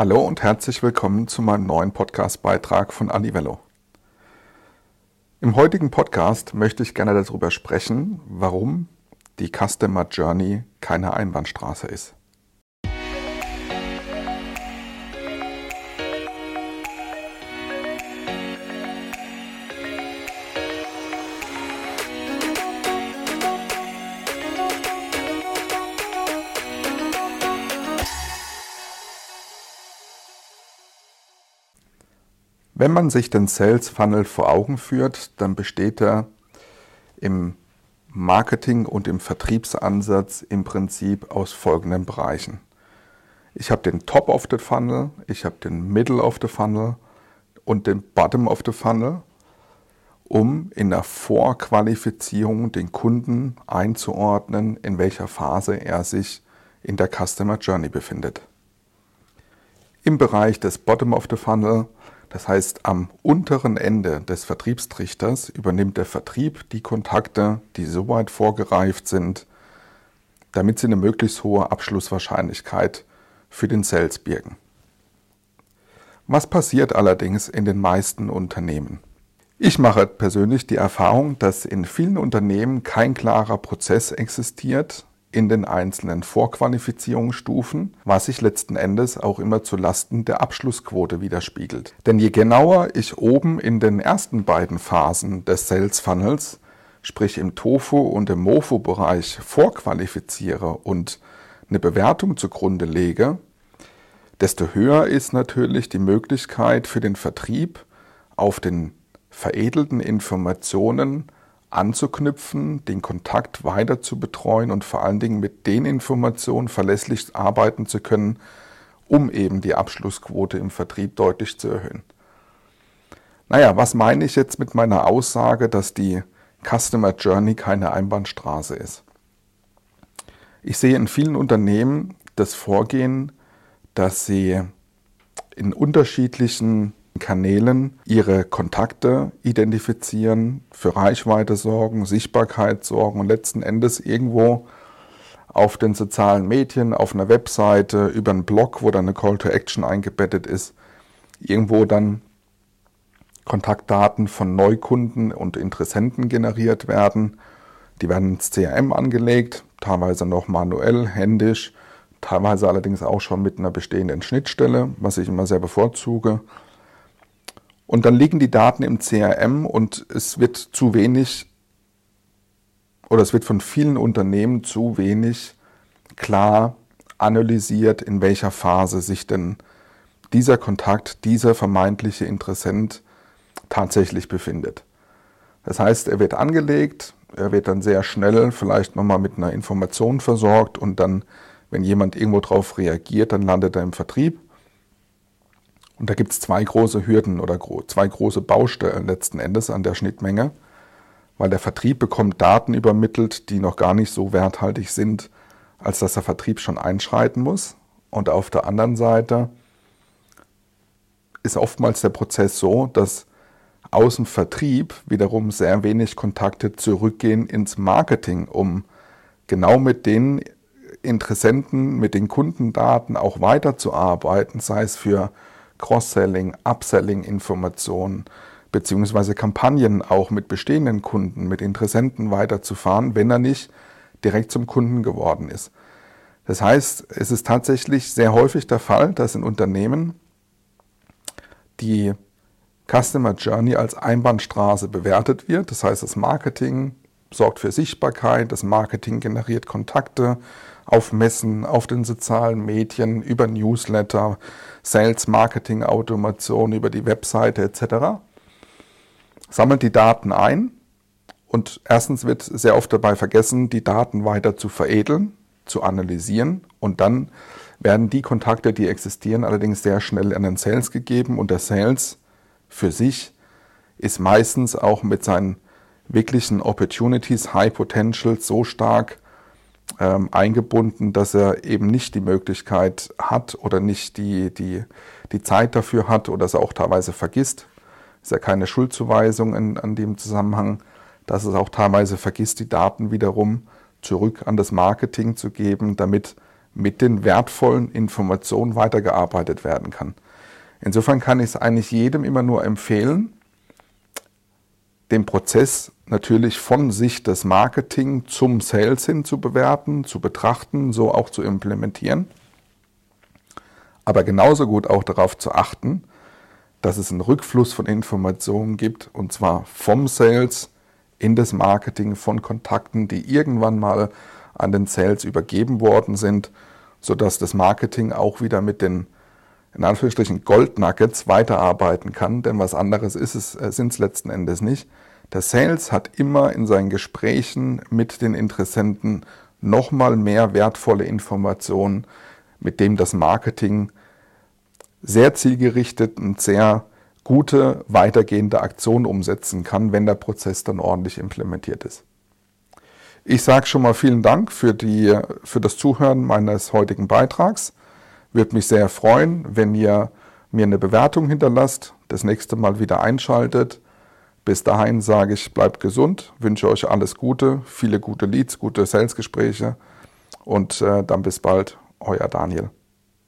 Hallo und herzlich willkommen zu meinem neuen Podcast-Beitrag von Alivello. Im heutigen Podcast möchte ich gerne darüber sprechen, warum die Customer Journey keine Einbahnstraße ist. Wenn man sich den Sales Funnel vor Augen führt, dann besteht er im Marketing und im Vertriebsansatz im Prinzip aus folgenden Bereichen. Ich habe den Top of the Funnel, ich habe den Middle of the Funnel und den Bottom of the Funnel, um in der Vorqualifizierung den Kunden einzuordnen, in welcher Phase er sich in der Customer Journey befindet. Im Bereich des Bottom of the Funnel das heißt, am unteren Ende des Vertriebstrichters übernimmt der Vertrieb die Kontakte, die so weit vorgereift sind, damit sie eine möglichst hohe Abschlusswahrscheinlichkeit für den Sales birgen. Was passiert allerdings in den meisten Unternehmen? Ich mache persönlich die Erfahrung, dass in vielen Unternehmen kein klarer Prozess existiert, in den einzelnen Vorqualifizierungsstufen, was sich letzten Endes auch immer zu Lasten der Abschlussquote widerspiegelt. Denn je genauer ich oben in den ersten beiden Phasen des Sales Funnels, sprich im Tofu und im Mofu-Bereich vorqualifiziere und eine Bewertung zugrunde lege, desto höher ist natürlich die Möglichkeit für den Vertrieb auf den veredelten Informationen anzuknüpfen, den Kontakt weiter zu betreuen und vor allen Dingen mit den Informationen verlässlich arbeiten zu können, um eben die Abschlussquote im Vertrieb deutlich zu erhöhen. Naja, was meine ich jetzt mit meiner Aussage, dass die Customer Journey keine Einbahnstraße ist? Ich sehe in vielen Unternehmen das Vorgehen, dass sie in unterschiedlichen Kanälen ihre Kontakte identifizieren, für Reichweite sorgen, Sichtbarkeit sorgen und letzten Endes irgendwo auf den sozialen Medien, auf einer Webseite, über einen Blog, wo dann eine Call to Action eingebettet ist, irgendwo dann Kontaktdaten von Neukunden und Interessenten generiert werden. Die werden ins CRM angelegt, teilweise noch manuell, händisch, teilweise allerdings auch schon mit einer bestehenden Schnittstelle, was ich immer sehr bevorzuge. Und dann liegen die Daten im CRM und es wird zu wenig oder es wird von vielen Unternehmen zu wenig klar analysiert, in welcher Phase sich denn dieser Kontakt, dieser vermeintliche Interessent tatsächlich befindet. Das heißt, er wird angelegt, er wird dann sehr schnell vielleicht nochmal mit einer Information versorgt und dann, wenn jemand irgendwo drauf reagiert, dann landet er im Vertrieb. Und da gibt es zwei große Hürden oder zwei große Baustellen letzten Endes an der Schnittmenge, weil der Vertrieb bekommt Daten übermittelt, die noch gar nicht so werthaltig sind, als dass der Vertrieb schon einschreiten muss. Und auf der anderen Seite ist oftmals der Prozess so, dass aus dem Vertrieb wiederum sehr wenig Kontakte zurückgehen ins Marketing, um genau mit den Interessenten, mit den Kundendaten auch weiterzuarbeiten, sei es für Cross-Selling, Upselling-Informationen beziehungsweise Kampagnen auch mit bestehenden Kunden, mit Interessenten weiterzufahren, wenn er nicht direkt zum Kunden geworden ist. Das heißt, es ist tatsächlich sehr häufig der Fall, dass in Unternehmen die Customer Journey als Einbahnstraße bewertet wird. Das heißt, das Marketing sorgt für Sichtbarkeit, das Marketing generiert Kontakte auf Messen, auf den sozialen Medien, über Newsletter, Sales, Marketing, Automation, über die Webseite etc. Sammelt die Daten ein und erstens wird sehr oft dabei vergessen, die Daten weiter zu veredeln, zu analysieren und dann werden die Kontakte, die existieren, allerdings sehr schnell an den Sales gegeben und der Sales für sich ist meistens auch mit seinen wirklichen Opportunities, High Potentials so stark ähm, eingebunden, dass er eben nicht die Möglichkeit hat oder nicht die, die, die Zeit dafür hat oder es auch teilweise vergisst. Ist ja keine Schuldzuweisung in, an dem Zusammenhang, dass es auch teilweise vergisst, die Daten wiederum zurück an das Marketing zu geben, damit mit den wertvollen Informationen weitergearbeitet werden kann. Insofern kann ich es eigentlich jedem immer nur empfehlen, den Prozess natürlich von Sicht des Marketing zum Sales hin zu bewerten, zu betrachten, so auch zu implementieren. Aber genauso gut auch darauf zu achten, dass es einen Rückfluss von Informationen gibt, und zwar vom Sales in das Marketing, von Kontakten, die irgendwann mal an den Sales übergeben worden sind, sodass das Marketing auch wieder mit den in Anführungsstrichen Goldnuggets weiterarbeiten kann, denn was anderes ist es, äh, sind es letzten Endes nicht. Der Sales hat immer in seinen Gesprächen mit den Interessenten nochmal mehr wertvolle Informationen, mit dem das Marketing sehr zielgerichtet und sehr gute weitergehende Aktionen umsetzen kann, wenn der Prozess dann ordentlich implementiert ist. Ich sage schon mal vielen Dank für, die, für das Zuhören meines heutigen Beitrags. Würde mich sehr freuen, wenn ihr mir eine Bewertung hinterlasst, das nächste Mal wieder einschaltet. Bis dahin sage ich, bleibt gesund, wünsche euch alles Gute, viele gute Leads, gute Salesgespräche und äh, dann bis bald, euer Daniel.